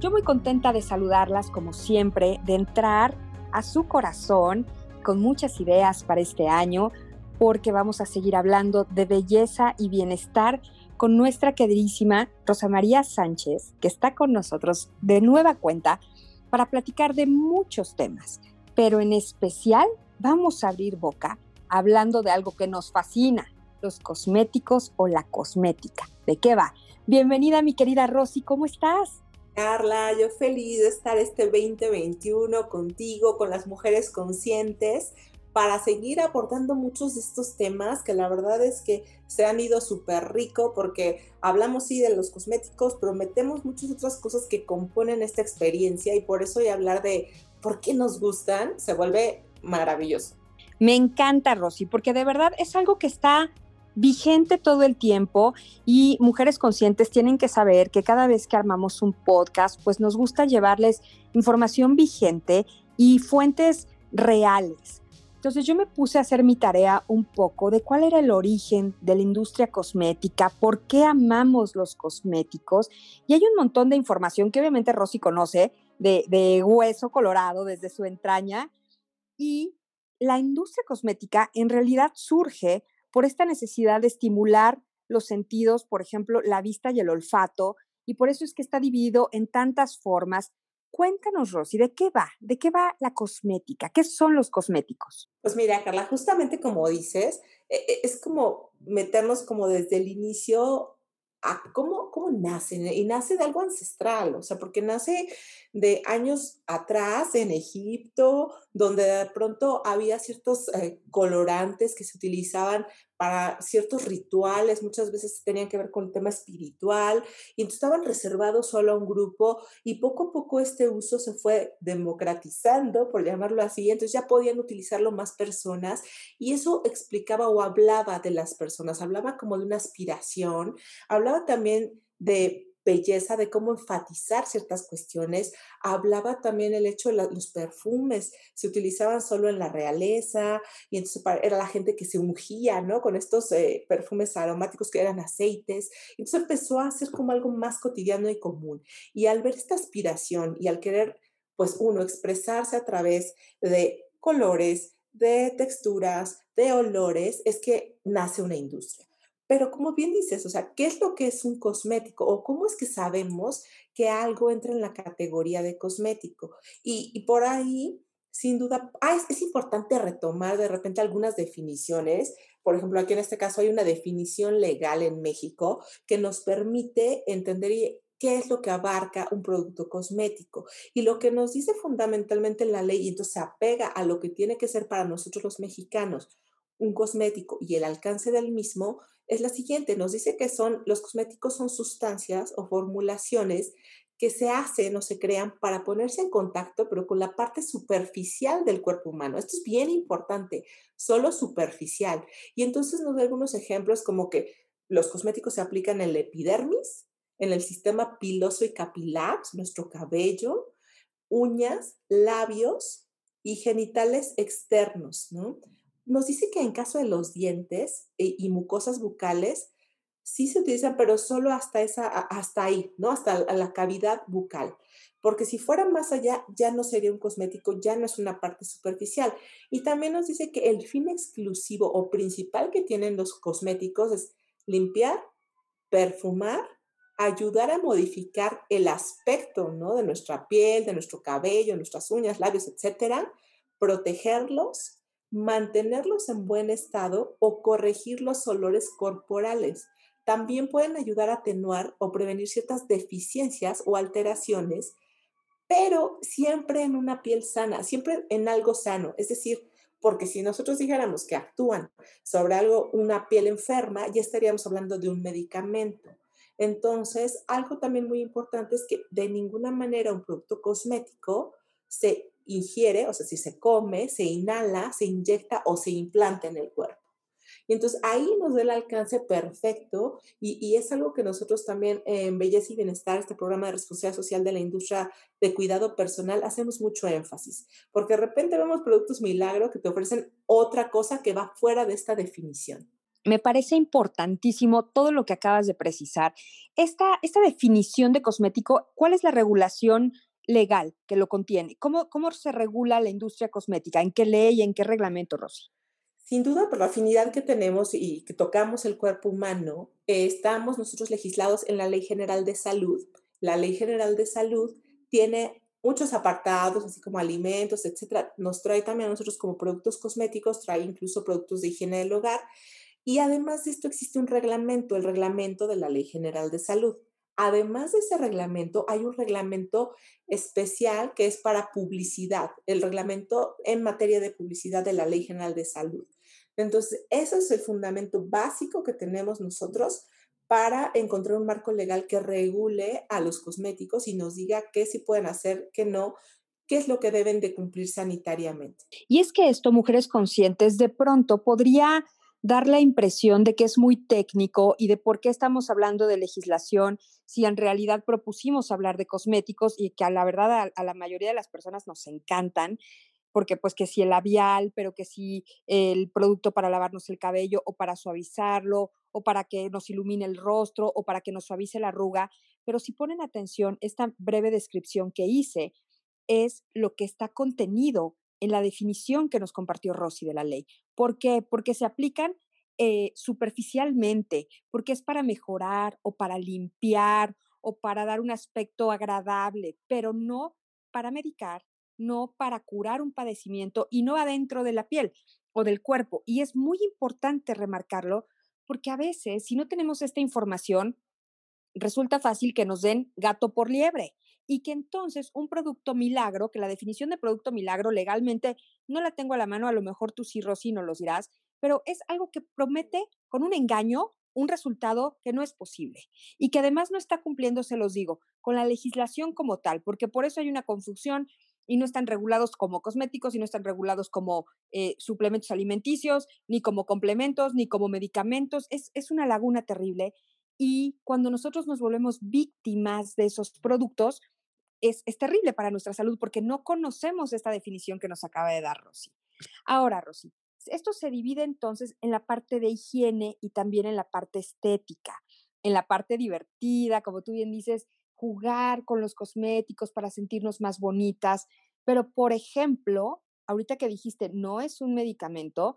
Yo muy contenta de saludarlas como siempre, de entrar a su corazón con muchas ideas para este año, porque vamos a seguir hablando de belleza y bienestar con nuestra queridísima Rosa María Sánchez, que está con nosotros de nueva cuenta para platicar de muchos temas, pero en especial vamos a abrir boca hablando de algo que nos fascina, los cosméticos o la cosmética. ¿De qué va? Bienvenida mi querida Rosy, ¿cómo estás? Carla, yo feliz de estar este 2021 contigo, con las mujeres conscientes, para seguir aportando muchos de estos temas que la verdad es que se han ido súper rico porque hablamos sí de los cosméticos, pero metemos muchas otras cosas que componen esta experiencia y por eso hablar de por qué nos gustan se vuelve maravilloso. Me encanta, Rosy, porque de verdad es algo que está vigente todo el tiempo y mujeres conscientes tienen que saber que cada vez que armamos un podcast, pues nos gusta llevarles información vigente y fuentes reales. Entonces yo me puse a hacer mi tarea un poco de cuál era el origen de la industria cosmética, por qué amamos los cosméticos y hay un montón de información que obviamente Rosy conoce de, de hueso colorado desde su entraña y la industria cosmética en realidad surge por esta necesidad de estimular los sentidos, por ejemplo, la vista y el olfato, y por eso es que está dividido en tantas formas. Cuéntanos, Rosy, ¿de qué va? ¿De qué va la cosmética? ¿Qué son los cosméticos? Pues mira, Carla, justamente como dices, e, e, es como meternos como desde el inicio a cómo, cómo nace, y nace de algo ancestral, o sea, porque nace de años atrás en Egipto, donde de pronto había ciertos eh, colorantes que se utilizaban para ciertos rituales, muchas veces tenían que ver con el tema espiritual, y entonces estaban reservados solo a un grupo, y poco a poco este uso se fue democratizando, por llamarlo así, entonces ya podían utilizarlo más personas, y eso explicaba o hablaba de las personas, hablaba como de una aspiración, hablaba también de belleza, de cómo enfatizar ciertas cuestiones. Hablaba también el hecho de los perfumes, se utilizaban solo en la realeza y entonces era la gente que se ungía, ¿no? Con estos eh, perfumes aromáticos que eran aceites. Entonces empezó a ser como algo más cotidiano y común. Y al ver esta aspiración y al querer, pues uno, expresarse a través de colores, de texturas, de olores, es que nace una industria. Pero como bien dices, o sea, ¿qué es lo que es un cosmético? ¿O cómo es que sabemos que algo entra en la categoría de cosmético? Y, por ahí, sin duda, ah, es, importante retomar de repente algunas definiciones. Por ejemplo, aquí en este caso hay una definición legal en México que nos permite entender qué es lo que abarca un producto cosmético. Y lo que nos dice fundamentalmente la ley, y entonces se apega a lo que tiene que ser para nosotros los mexicanos un cosmético y el alcance del mismo, es la siguiente. Nos dice que son, los cosméticos son sustancias o formulaciones que se hacen o se crean para ponerse en contacto, pero con la parte superficial del cuerpo humano. Esto es bien importante, solo superficial. Y entonces nos da algunos ejemplos como que los cosméticos se aplican en la epidermis, en el sistema piloso y capilar, nuestro cabello, uñas, labios y genitales externos, ¿no? Nos dice que en caso de los dientes eh, y mucosas bucales, sí se utilizan, pero solo hasta, esa, hasta ahí, ¿no? Hasta la cavidad bucal. Porque si fuera más allá, ya no sería un cosmético, ya no es una parte superficial. Y también nos dice que el fin exclusivo o principal que tienen los cosméticos es limpiar, perfumar, ayudar a modificar el aspecto, ¿no? De nuestra piel, de nuestro cabello, nuestras uñas, labios, etcétera, protegerlos mantenerlos en buen estado o corregir los olores corporales. También pueden ayudar a atenuar o prevenir ciertas deficiencias o alteraciones, pero siempre en una piel sana, siempre en algo sano. Es decir, porque si nosotros dijéramos que actúan sobre algo, una piel enferma, ya estaríamos hablando de un medicamento. Entonces, algo también muy importante es que de ninguna manera un producto cosmético se ingiere, o sea, si se come, se inhala, se inyecta o se implanta en el cuerpo. Y entonces ahí nos da el alcance perfecto y, es algo que nosotros también en Belleza y Bienestar, este programa de responsabilidad social de la industria de cuidado personal, hacemos mucho énfasis, porque de repente vemos productos milagro que te ofrecen otra cosa que va fuera de esta definición. Me parece importantísimo todo lo que acabas de precisar. Esta, esta definición de cosmético, ¿cuál es la regulación legal que lo contiene? ¿Cómo, ¿Cómo se regula la industria cosmética? ¿En qué ley, en qué reglamento, Rosy? Sin duda, por la afinidad que tenemos y que tocamos el cuerpo humano, estamos nosotros legislados en la Ley General de Salud. La Ley General de Salud tiene muchos apartados, así como alimentos, etcétera. Nos trae también a nosotros como productos cosméticos, trae incluso productos de higiene del hogar. Y además de esto existe un reglamento, el reglamento de la Ley General de Salud. Además de ese reglamento, hay un reglamento especial que es para publicidad, el reglamento en materia de publicidad de la Ley General de Salud. Entonces, ese es el fundamento básico que tenemos nosotros para encontrar un marco legal que regule a los cosméticos y nos diga qué sí pueden hacer, qué no, qué es lo que deben de cumplir sanitariamente. Y es que esto, mujeres conscientes, de pronto podría dar la impresión de que es muy técnico y de por qué estamos hablando de legislación si en realidad propusimos hablar de cosméticos y que a la verdad a, la mayoría de las personas nos encantan porque pues que si el labial, pero que si el producto para lavarnos el cabello o para suavizarlo o para que nos ilumine el rostro o para que nos suavice la arruga, pero si ponen atención, esta breve descripción que hice es lo que está contenido en la definición que nos compartió Rosy de la ley. ¿Por qué? Porque se aplican eh, superficialmente, porque es para mejorar o para limpiar o para dar un aspecto agradable, pero no para medicar, no para curar un padecimiento y no adentro de la piel o del cuerpo. Y es muy importante remarcarlo porque a veces, si no tenemos esta información, resulta fácil que nos den gato por liebre y que entonces un producto milagro, que la definición de producto milagro legalmente no la tengo a la mano, a lo mejor tú sí, Rosy, no los dirás, pero es algo que promete con un engaño un resultado que no es posible y que además no está cumpliendo, se los digo, con la legislación como tal, porque por eso hay una confusión y no están regulados como cosméticos y no están regulados como eh, suplementos alimenticios, ni como complementos, ni como medicamentos. Es, es una laguna terrible. Y cuando nosotros nos volvemos víctimas de esos productos, es, es, terrible para nuestra salud porque no conocemos esta definición que nos acaba de dar Rosy. Ahora, Rosy, esto se divide entonces en la parte de higiene y también en la parte estética, en la parte divertida, como tú bien dices, jugar con los cosméticos para sentirnos más bonitas. Pero, por ejemplo, ahorita que dijiste, no es un medicamento,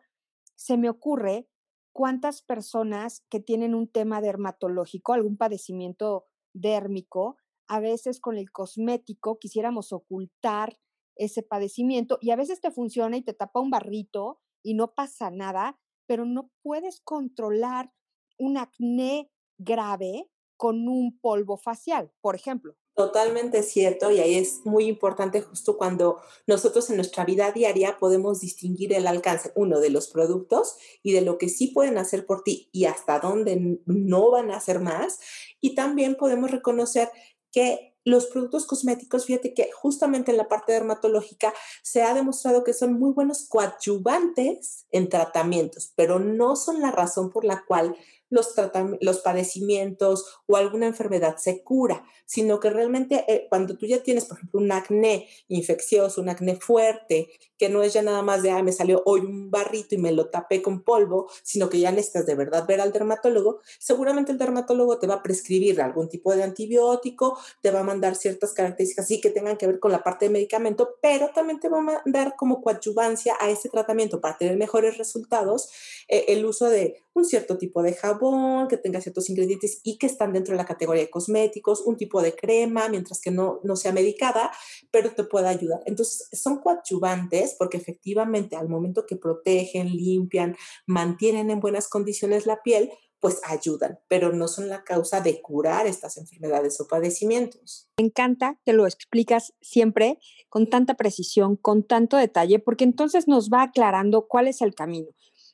se me ocurre cuántas personas que tienen un tema dermatológico, algún padecimiento dérmico, a veces con el cosmético quisiéramos ocultar ese padecimiento y a veces te funciona y te tapa un barrito y no pasa nada, pero no puedes controlar un acné grave con un polvo facial, por ejemplo. Totalmente cierto y ahí es muy importante justo cuando nosotros en nuestra vida diaria podemos distinguir el alcance, uno, de los productos y de lo que sí pueden hacer por ti y hasta dónde no van a hacer más. Y también podemos reconocer que los productos cosméticos, fíjate que justamente en la parte dermatológica se ha demostrado que son muy buenos coadyuvantes en tratamientos, pero no son la razón por la cual los, los padecimientos o alguna enfermedad se cura, sino que realmente eh, cuando tú ya tienes, por ejemplo, un acné infeccioso, un acné fuerte, que no es ya nada más de, ah, me salió hoy un barrito y me lo tapé con polvo, sino que ya necesitas de verdad ver al dermatólogo, seguramente el dermatólogo te va a prescribir algún tipo de antibiótico, te va a mandar ciertas características sí que tengan que ver con la parte de medicamento, pero también te va a dar como coadyuvancia a ese tratamiento para tener mejores resultados eh, el uso de un cierto tipo de jabón, que tenga ciertos ingredientes y que están dentro de la categoría de cosméticos, un tipo de crema, mientras que no, no sea medicada, pero te puede ayudar. Entonces, son coadyuvantes porque efectivamente al momento que protegen, limpian, mantienen en buenas condiciones la piel, pues ayudan, pero no son la causa de curar estas enfermedades o padecimientos. Me encanta que lo explicas siempre con tanta precisión, con tanto detalle, porque entonces nos va aclarando cuál es el camino.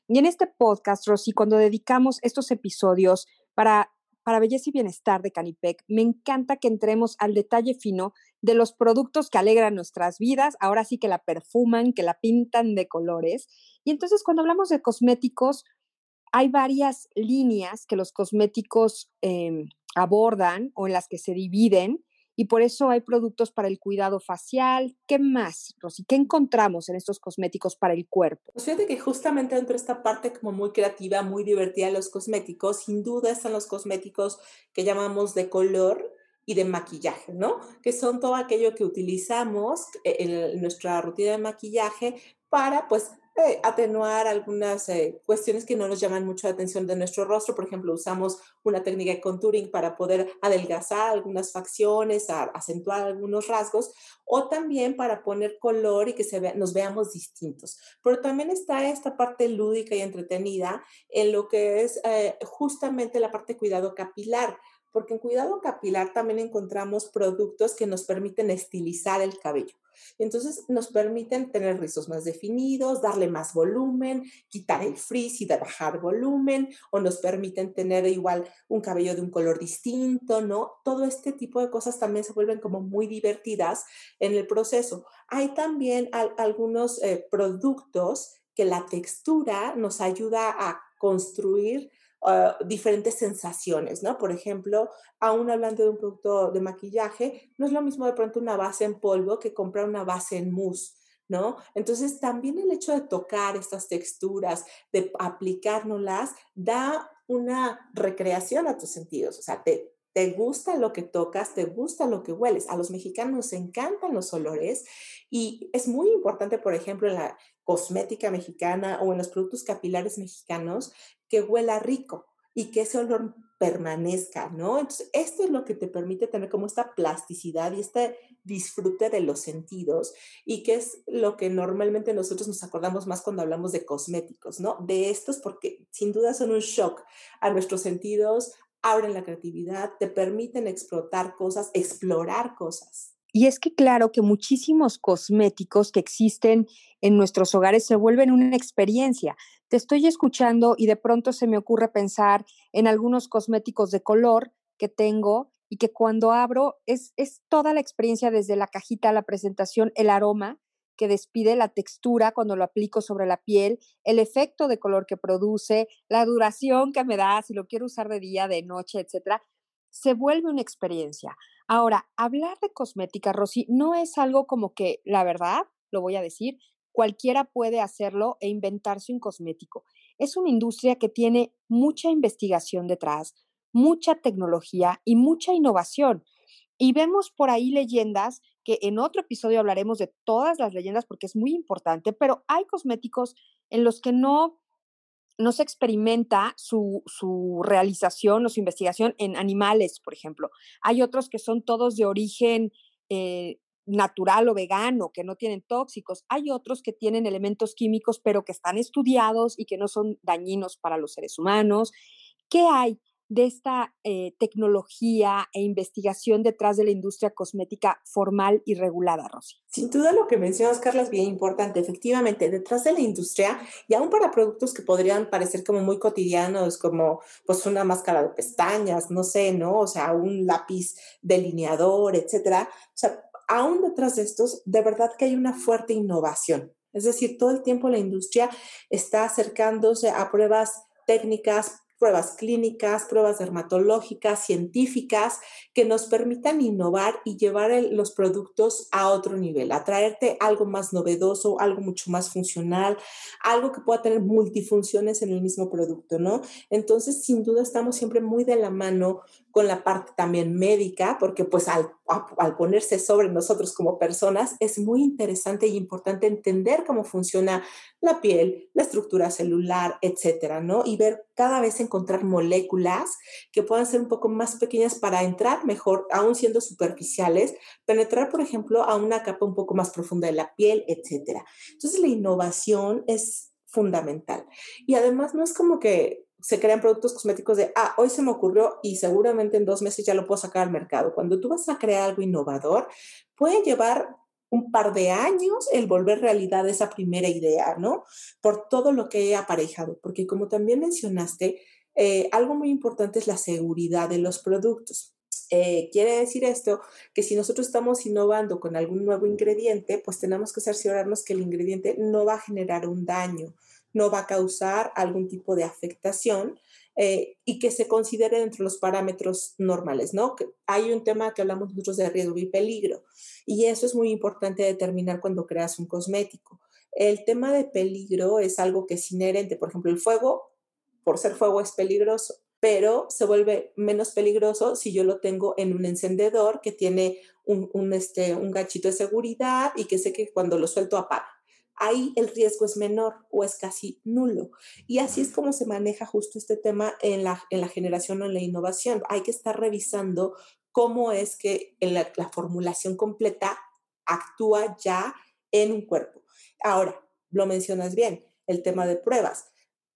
Y en este podcast, Rosy, cuando dedicamos estos episodios para para belleza y bienestar de Canipec, me encanta que entremos al detalle fino de los productos que alegran nuestras vidas, ahora sí que la perfuman, que la pintan de colores. Y entonces cuando hablamos de cosméticos, hay varias líneas que los cosméticos em, abordan o en las que se dividen y por eso hay productos para el cuidado facial. ¿Qué más, Rosy? ¿Qué encontramos en estos cosméticos para el cuerpo? Pues fíjate que justamente dentro de esta parte como muy creativa, muy divertida de los cosméticos, sin duda están los cosméticos que llamamos de color y de maquillaje, ¿no? Que son todo aquello que utilizamos en nuestra rutina de maquillaje para, pues, eh, atenuar algunas eh, cuestiones que no nos llaman mucho la atención de nuestro rostro. Por ejemplo, usamos una técnica de contouring para poder adelgazar algunas facciones, acentuar algunos rasgos, o también para poner color y que se nos veamos distintos. Pero también está esta parte lúdica y entretenida en lo que es eh, justamente la parte de cuidado capilar porque en cuidado capilar también encontramos productos que nos permiten estilizar el cabello. Entonces nos permiten tener rizos más definidos, darle más volumen, quitar el frizz y bajar volumen, o nos permiten tener igual un cabello de un color distinto, ¿no? Todo este tipo de cosas también se vuelven como muy divertidas en el proceso. Hay también algunos eh, productos que la textura nos ayuda a construir Ah, diferentes sensaciones, ¿no? Por ejemplo, aún hablando de un producto de maquillaje, no es lo mismo de pronto una base en polvo que comprar una base en mousse. ¿No? Entonces, también el hecho de tocar estas texturas, de aplicárnoslas, da una recreación a tus sentidos. O sea, te, te gusta lo que tocas, te gusta lo que hueles. A los mexicanos nos encantan los olores y es muy importante, por ejemplo, en la cosmética mexicana o en los productos capilares mexicanos, que huela rico y que ese olor permanezca, ¿no? Entonces, esto es lo que te permite tener como esta plasticidad y este disfrute de los sentidos y que es lo que normalmente nosotros nos acordamos más cuando hablamos de cosméticos, ¿no? De estos porque sin duda son un shock a nuestros sentidos, abren la creatividad, te permiten explotar cosas, explorar cosas. Y es que claro que muchísimos cosméticos que existen en nuestros hogares se vuelven una experiencia. Te estoy escuchando y de pronto se me ocurre pensar en algunos cosméticos de color que tengo y que cuando abro es, es toda la experiencia desde la cajita, la presentación, el aroma que despide, la textura cuando lo aplico sobre la piel, el efecto de color que produce, la duración que me da, si lo quiero usar de día, de noche, etcétera, se vuelve una experiencia. Ahora, hablar de cosmética, Rosy, no es algo como que, la verdad, lo voy a decir, cualquiera puede hacerlo e inventarse un cosmético. Es una industria que tiene mucha investigación detrás, mucha tecnología y mucha innovación. Y vemos por ahí leyendas que en otro episodio hablaremos de todas las leyendas porque es muy importante, pero hay cosméticos en los que no, no se experimenta su, su realización o su investigación en animales, por ejemplo. Hay otros que son todos de origen eh, natural o vegano, que no tienen tóxicos. Hay otros que tienen elementos químicos, pero que están estudiados y que no son dañinos para los seres humanos. ¿Qué hay de esta eh, tecnología e investigación detrás de la industria cosmética formal y regulada, Rosy? Sin duda lo que mencionas, Carla, es bien importante. Efectivamente, detrás de la industria, y aún para productos que podrían parecer como muy cotidianos, como pues una máscara de pestañas, no sé, ¿no? O sea, un lápiz delineador, etcétera. O sea, aún detrás de estos, de verdad que hay una fuerte innovación. Es decir, todo el tiempo la industria está acercándose a pruebas técnicas, pruebas clínicas, pruebas dermatológicas, científicas, que nos permitan innovar y llevar los productos a otro nivel, a traerte algo más novedoso, algo mucho más funcional, algo que pueda tener multifunciones en el mismo producto, ¿no? Entonces, sin duda, estamos siempre muy de la mano con la parte también médica, porque pues al, al, ponerse sobre nosotros como personas es muy interesante y importante entender cómo funciona la piel, la estructura celular, etcétera, ¿no? Y ver cada vez encontrar moléculas que puedan ser un poco más pequeñas para entrar mejor, aún siendo superficiales, penetrar, por ejemplo, a una capa un poco más profunda de la piel, etcétera. Entonces la innovación es fundamental. Y además no es como que se crean productos cosméticos de, ah, hoy se me ocurrió y seguramente en dos meses ya lo puedo sacar al mercado. Cuando tú vas a crear algo innovador, puede llevar un par de años el volver realidad esa primera idea, ¿no? Por todo lo que he aparejado, porque como también mencionaste, Eh, algo muy importante es la seguridad de los productos. Eh, quiere decir esto que si nosotros estamos innovando con algún nuevo ingrediente, pues tenemos que cerciorarnos que el ingrediente no va a generar un daño, no va a causar algún tipo de afectación eh, y que se considere dentro de los parámetros normales, ¿no? hay un tema que hablamos nosotros de riesgo y peligro y eso es muy importante determinar cuando creas un cosmético. El tema de peligro es algo que es inherente, por ejemplo, el fuego, por ser fuego es peligroso, pero se vuelve menos peligroso si yo lo tengo en un encendedor que tiene un, un, este, un gachito de seguridad y que sé que cuando lo suelto apaga ahí el riesgo es menor o es casi nulo. Y así es como se maneja justo este tema en la, en la generación o en la innovación. Hay que estar revisando cómo es que la, la formulación completa actúa ya en un cuerpo. Ahora, lo mencionas bien, el tema de pruebas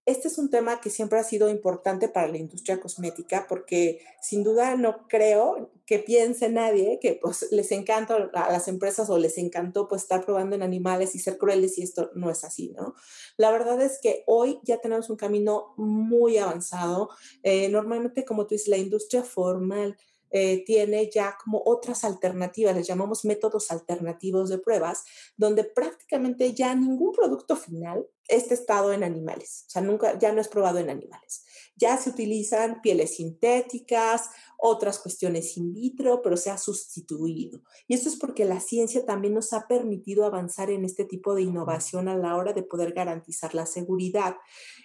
este es un tema que siempre ha sido importante para la industria cosmética porque sin duda no creo que piense nadie que pues les encanta a las empresas o les encantó pues estar probando en animales y ser crueles y esto no es así, ¿no? La verdad es que hoy ya tenemos un camino muy avanzado. Eh, normalmente, como tú dices, la industria formal eh, tiene ya como otras alternativas, les llamamos métodos alternativos de pruebas, donde prácticamente ya ningún producto final es testado en animales, o sea, nunca, ya no es probado en animales. Ya se utilizan pieles sintéticas, otras cuestiones in vitro, pero se ha sustituido. Y esto es porque la ciencia también nos ha permitido avanzar en este tipo de innovación a la hora de poder garantizar la seguridad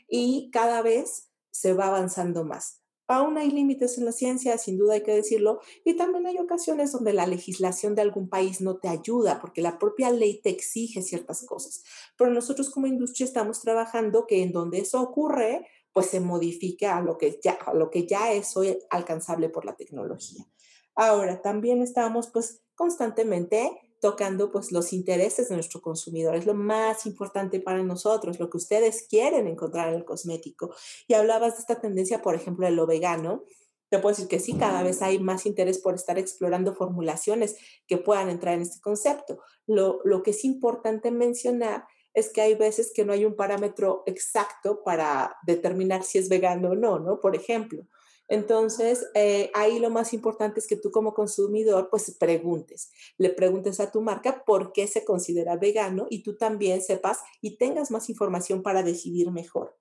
y cada vez se va avanzando más. Aún hay límites en la ciencia, sin duda hay que decirlo, y también hay ocasiones donde la legislación de algún país no te ayuda, porque la propia ley te exige ciertas cosas. Pero nosotros como industria estamos trabajando que en donde eso ocurre, pues se modifica a lo que ya, a lo que ya es hoy alcanzable por la tecnología. Ahora, también estamos pues constantemente tocando pues los intereses de nuestro consumidor. Es lo más importante para nosotros, lo que ustedes quieren encontrar en el cosmético. Y hablabas de esta tendencia, por ejemplo, de lo vegano. Te puedo decir que sí, cada vez hay más interés por estar explorando formulaciones que puedan entrar en este concepto. Lo, lo que es importante mencionar es que hay veces que no hay un parámetro exacto para determinar si es vegano o no, ¿no? Por ejemplo, entonces, eh, ahí lo más importante es que tú como consumidor, pues preguntes, le preguntes a tu marca por qué se considera vegano y tú también sepas y tengas más información para decidir mejor.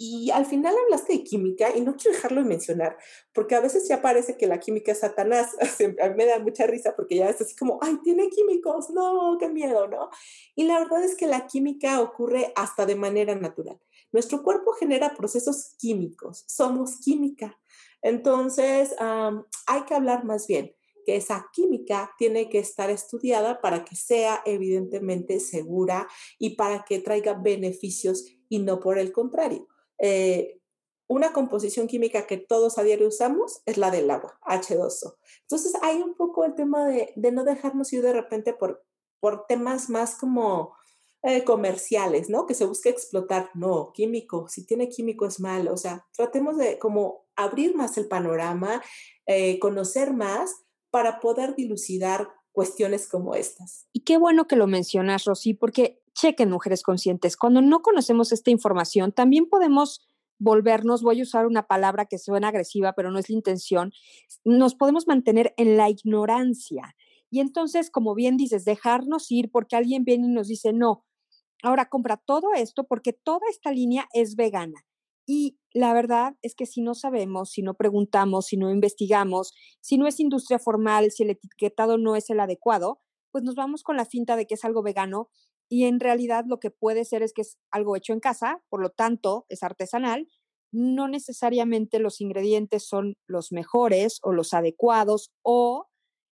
Y al final hablaste de química y no quiero dejarlo de mencionar, porque a veces ya parece que la química es Satanás. me da mucha risa porque ya es así como, ay, tiene químicos, no, qué miedo, ¿no? Y la verdad es que la química ocurre hasta de manera natural. Nuestro cuerpo genera procesos químicos, somos química. Entonces, hay que hablar más bien que esa química tiene que estar estudiada para que sea evidentemente segura y para que traiga beneficios y no por el contrario. Eh, una composición química que todos a diario usamos es la del agua, H2O. Entonces hay un poco el tema de, no dejarnos ir de repente por, por temas más como eh, comerciales, ¿no? Que se busque explotar. No, químico, si tiene químico es malo. O sea, tratemos de como abrir más el panorama, eh, conocer más para poder dilucidar cuestiones como estas. Y qué bueno que lo mencionas, Rosy, porque chequen mujeres conscientes. Cuando no conocemos esta información, también podemos volvernos, voy a usar una palabra que suena agresiva, pero no es la intención, nos podemos mantener en la ignorancia. Y entonces, como bien dices, dejarnos ir porque alguien viene y nos dice, no, Ahora compra todo esto porque toda esta línea es vegana. Y la verdad es que si no sabemos, si no preguntamos, si no investigamos, si no es industria formal, si el etiquetado no es el adecuado, pues nos vamos con la finta de que es algo vegano y en realidad lo que puede ser es que es algo hecho en casa, por lo tanto es artesanal. No necesariamente los ingredientes son los mejores o los adecuados o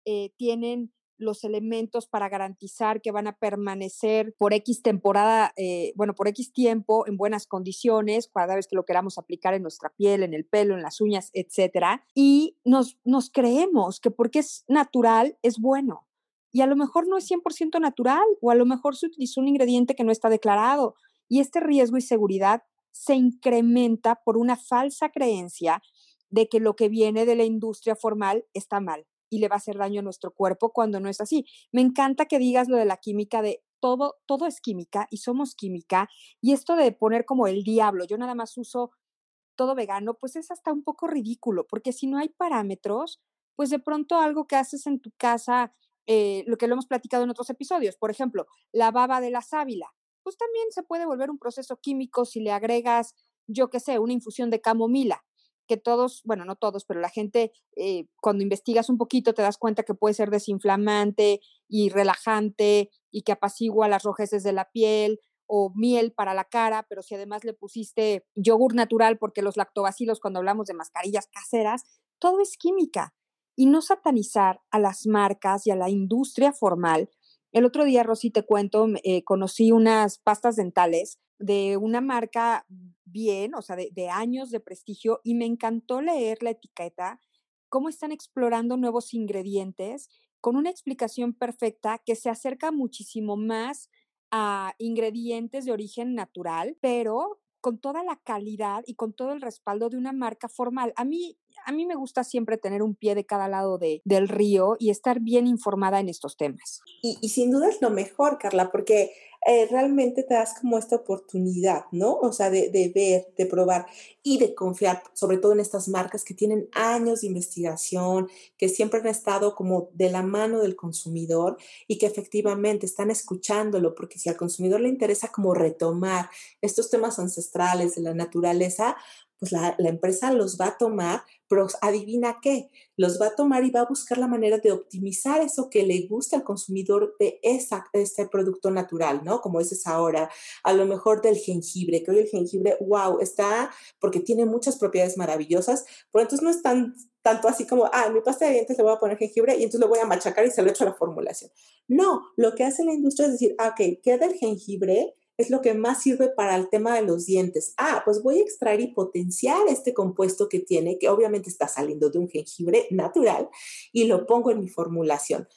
eh, tienen los elementos para garantizar que van a permanecer por X temporada, eh, bueno, por X tiempo en buenas condiciones, cada vez que lo queramos aplicar en nuestra piel, en el pelo, en las uñas, etcétera. Y nos, nos creemos que porque es natural es bueno. Y a lo mejor no es 100% natural o a lo mejor se utilizó un ingrediente que no está declarado. Y este riesgo y seguridad se incrementa por una falsa creencia de que lo que viene de la industria formal está mal y le va a hacer daño a nuestro cuerpo cuando no es así. Me encanta que digas lo de la química, de todo, todo es química y somos química. Y esto de poner como el diablo, yo nada más uso todo vegano, pues es hasta un poco ridículo, porque si no hay parámetros, pues de pronto algo que haces en tu casa, eh, lo que lo hemos platicado en otros episodios, por ejemplo, la baba de la sábila, pues también se puede volver un proceso químico si le agregas, yo qué sé, una infusión de camomila, que todos, bueno, no todos, pero la gente, eh, cuando investigas un poquito, te das cuenta que puede ser desinflamante y relajante y que apacigua las rojeces de la piel o miel para la cara, pero si además le pusiste yogur natural, porque los lactobacilos, cuando hablamos de mascarillas caseras, todo es química. Y no satanizar a las marcas y a la industria formal. El otro día, Rosy, te cuento, eh, conocí unas pastas dentales de una marca bien, o sea, de, de, años de prestigio, y me encantó leer la etiqueta, cómo están explorando nuevos ingredientes con una explicación perfecta que se acerca muchísimo más a ingredientes de origen natural, pero con toda la calidad y con todo el respaldo de una marca formal. A mí, a mí me gusta siempre tener un pie de cada lado de, del río y estar bien informada en estos temas. Y, sin duda es lo mejor, Carla, porque eh, realmente te das como esta oportunidad, ¿no? O sea, de, de, ver, de probar y de confiar, sobre todo en estas marcas que tienen años de investigación, que siempre han estado como de la mano del consumidor y que efectivamente están escuchándolo, porque si al consumidor le interesa como retomar estos temas ancestrales de la naturaleza, pues la, la, empresa los va a tomar, pero adivina qué, los va a tomar y va a buscar la manera de optimizar eso que le gusta al consumidor de esa, este producto natural, ¿no? Como dices ahora, a lo mejor del jengibre, que hoy el jengibre, wow, está porque tiene muchas propiedades maravillosas, pero entonces no es tan, tanto así como, ah, en mi pasta de dientes le voy a poner jengibre y entonces lo voy a machacar y se lo echo a la formulación. No, lo que hace la industria es decir, ah, ok, queda el jengibre, es lo que más sirve para el tema de los dientes. Ah, pues voy a extraer y potenciar este compuesto que tiene, que obviamente está saliendo de un jengibre natural, y lo pongo en mi formulación.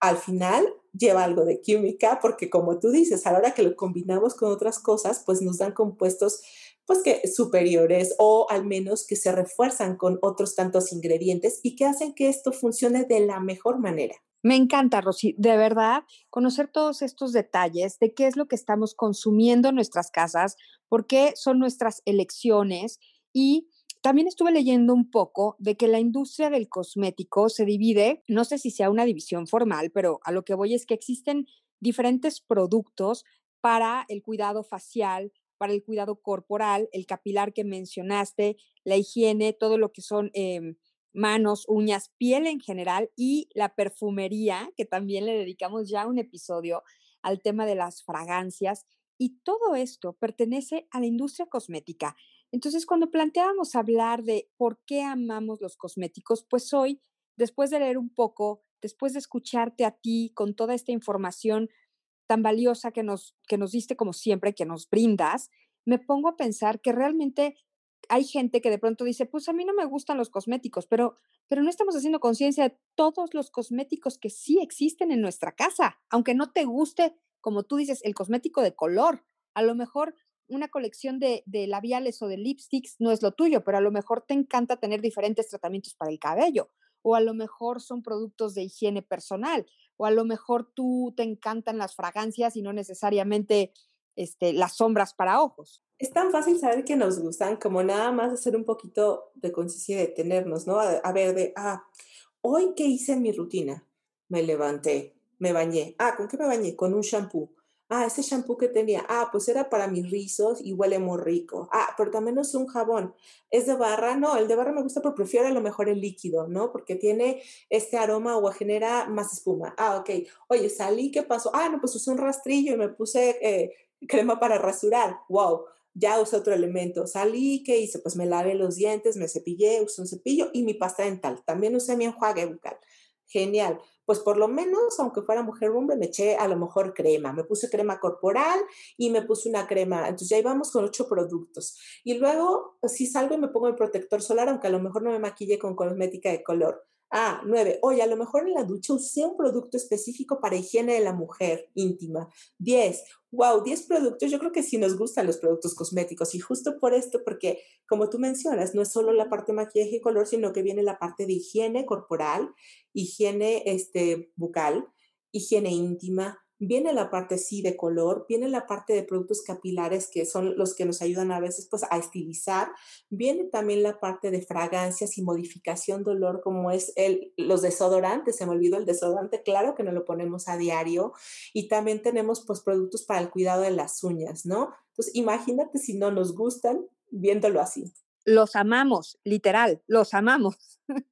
Al final lleva algo de química porque como tú dices, a la hora que lo combinamos con otras cosas, pues nos dan compuestos pues que superiores o al menos que se refuerzan con otros tantos ingredientes y que hacen que esto funcione de la mejor manera. Me encanta, Rosy, de verdad, conocer todos estos detalles de qué es lo que estamos consumiendo en nuestras casas, por qué son nuestras elecciones y también estuve leyendo un poco de que la industria del cosmético se divide, no sé si sea una división formal, pero a lo que voy es que existen diferentes productos para el cuidado facial, para el cuidado corporal, el capilar que mencionaste, la higiene, todo lo que son... Eh, manos, uñas, piel en general y la perfumería, que también le dedicamos ya un episodio al tema de las fragancias. Y todo esto pertenece a la industria cosmética. Entonces, cuando planteábamos hablar de por qué amamos los cosméticos, pues hoy, después de leer un poco, después de escucharte a ti con toda esta información tan valiosa que nos, que nos diste como siempre, que nos brindas, me pongo a pensar que realmente hay gente que de pronto dice, pues a mí no me gustan los cosméticos, pero, pero no estamos haciendo conciencia de todos los cosméticos que sí existen en nuestra casa, aunque no te guste, como tú dices, el cosmético de color. A lo mejor una colección de, de labiales o de lipsticks no es lo tuyo, pero a lo mejor te encanta tener diferentes tratamientos para el cabello, o a lo mejor son productos de higiene personal, o a lo mejor tú te encantan las fragancias y no necesariamente este, las sombras para ojos es tan fácil saber que nos gustan como nada más hacer un poquito de conciencia y detenernos, ¿no? A, ver, de, ah, hoy qué hice en mi rutina. Me levanté, me bañé. Ah, ¿con qué me bañé? Con un shampoo. Ah, ese shampoo que tenía, ah, pues era para mis rizos y huele muy rico. Ah, pero también es un jabón. ¿Es de barra? No, el de barra me gusta, pero prefiero a lo mejor el líquido, ¿no? Porque tiene este aroma o genera más espuma. Ah, ok. Oye, salí, ¿qué pasó? Ah, no, pues usé un rastrillo y me puse eh, crema para rasurar. Wow ya usé otro elemento. Salí, ¿qué hice? Pues me lavé los dientes, me cepillé, usé un cepillo y mi pasta dental. También usé mi enjuague bucal. Genial. Pues por lo menos, aunque fuera mujer hombre, me eché a lo mejor crema. Me puse crema corporal y me puse una crema. Entonces ya íbamos con ocho productos. Y luego, si salgo y me pongo el protector solar, aunque a lo mejor no me maquille con cosmética de color. Ah, nueve. Oye, a lo mejor en la ducha usé un producto específico para higiene de la mujer íntima. Diez. Wow, diez productos. Yo creo que sí nos gustan los productos cosméticos y justo por esto, porque como tú mencionas, no es solo la parte de maquillaje y color, sino que viene la parte de higiene corporal, higiene este, bucal, higiene íntima, viene la parte sí de color, viene la parte de productos capilares que son los que nos ayudan a veces pues a estilizar, viene también la parte de fragancias y modificación de olor como es el, los desodorantes, se me olvidó el desodorante, claro que no lo ponemos a diario y también tenemos pues productos para el cuidado de las uñas, ¿no? Entonces imagínate si no nos gustan viéndolo así. Los amamos, literal, los amamos.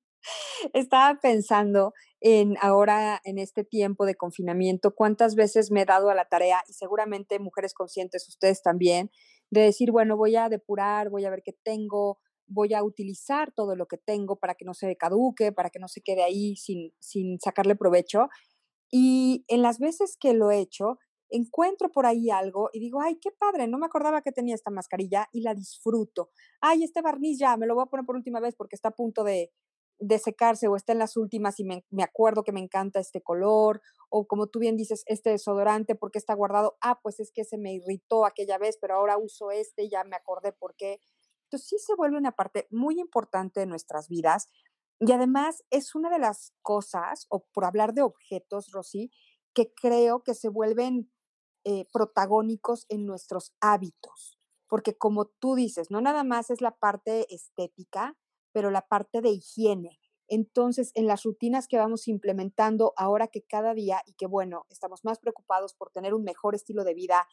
Estaba pensando en ahora, en este tiempo de confinamiento, cuántas veces me he dado a la tarea, y seguramente mujeres conscientes, ustedes también, de decir, bueno, voy a depurar, voy a ver qué tengo, voy a utilizar todo lo que tengo para que no se caduque, para que no se quede ahí sin, sin sacarle provecho. Y en las veces que lo he hecho, encuentro por ahí algo y digo, ay, qué padre, no me acordaba que tenía esta mascarilla y la disfruto. Ay, este barniz ya, me lo voy a poner por última vez porque está a punto de, de secarse o está en las últimas y me, acuerdo que me encanta este color, o como tú bien dices, este desodorante, porque está guardado? Ah, pues es que se me irritó aquella vez, pero ahora uso este y ya me acordé por qué. Entonces sí se vuelve una parte muy importante de nuestras vidas y además es una de las cosas, o por hablar de objetos, Rosy, que creo que se vuelven eh, protagónicos en nuestros hábitos, porque como tú dices, no nada más es la parte estética, pero la parte de higiene. Entonces, en las rutinas que vamos implementando ahora que cada día y que bueno, estamos más preocupados por tener un mejor estilo de vida,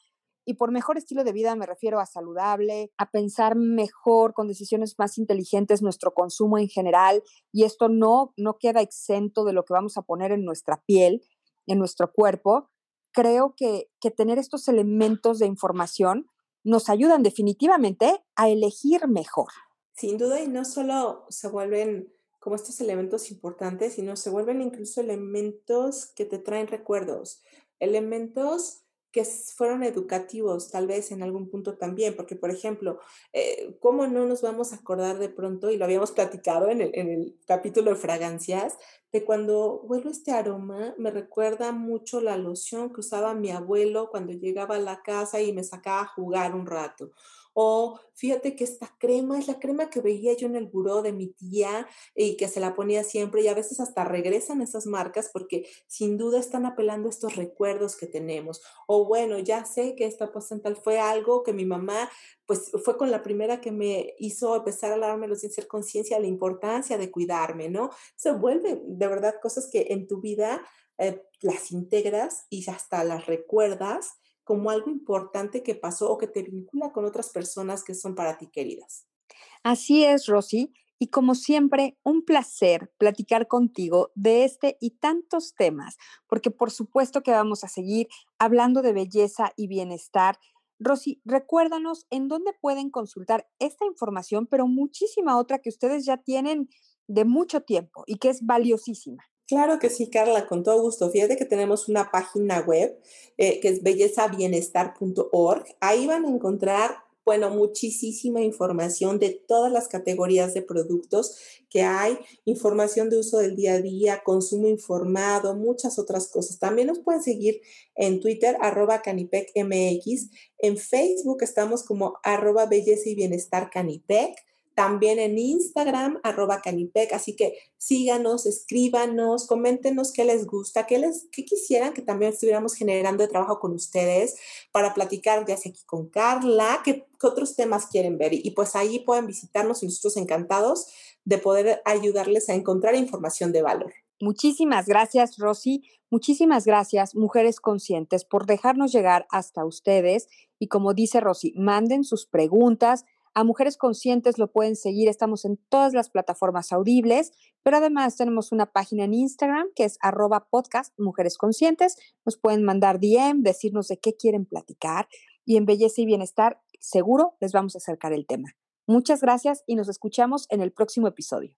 y por mejor estilo de vida me refiero a saludable, a pensar mejor con decisiones más inteligentes nuestro consumo en general y esto no no queda exento de lo que vamos a poner en nuestra piel, en nuestro cuerpo. Creo que que tener estos elementos de información nos ayudan definitivamente a elegir mejor. Sin duda, y no solo se vuelven como estos elementos importantes, sino se vuelven incluso elementos que te traen recuerdos, elementos que fueron educativos, tal vez en algún punto también, porque, por ejemplo, eh, ¿cómo no nos vamos a acordar de pronto, y lo habíamos platicado en el, en el capítulo de fragancias, de cuando huelo este aroma, me recuerda mucho la loción que usaba mi abuelo cuando llegaba a la casa y me sacaba a jugar un rato? O fíjate que esta crema es la crema que veía yo en el buró de mi tía y que se la ponía siempre y a veces hasta regresan esas marcas porque sin duda están apelando a estos recuerdos que tenemos. O bueno, ya sé que esta tal fue algo que mi mamá pues fue con la primera que me hizo empezar a lavármelo sin ser conciencia de la importancia de cuidarme, ¿no? Se vuelven de verdad cosas que en tu vida eh, las integras y hasta las recuerdas como algo importante que pasó o que te vincula con otras personas que son para ti queridas. Así es, Rosy. Y como siempre, un placer platicar contigo de este y tantos temas, porque por supuesto que vamos a seguir hablando de belleza y bienestar. Rosy, recuérdanos en dónde pueden consultar esta información, pero muchísima otra que ustedes ya tienen de mucho tiempo y que es valiosísima. Claro que sí, Carla, con todo gusto. Fíjate que tenemos una página web eh, que es bellezabienestar.org. Ahí van a encontrar, bueno, muchísima información de todas las categorías de productos que hay, información de uso del día a día, consumo informado, muchas otras cosas. También nos pueden seguir en Twitter, arroba canipecmx. En Facebook estamos como arroba belleza y bienestar canipec también en Instagram, arroba canipec. Así que síganos, escríbanos, coméntenos qué les gusta, qué, les, qué quisieran que también estuviéramos generando de trabajo con ustedes para platicar ya sea aquí con Carla, qué, otros temas quieren ver. Y, pues ahí pueden visitarnos y nosotros encantados de poder ayudarles a encontrar información de valor. Muchísimas gracias, Rosy. Muchísimas gracias, mujeres conscientes, por dejarnos llegar hasta ustedes. Y como dice Rosy, manden sus preguntas, a Mujeres Conscientes lo pueden seguir, estamos en todas las plataformas audibles, pero además tenemos una página en Instagram que es arroba podcast Mujeres Conscientes. Nos pueden mandar DM, decirnos de qué quieren platicar y en Belleza y Bienestar seguro les vamos a acercar el tema. Muchas gracias y nos escuchamos en el próximo episodio.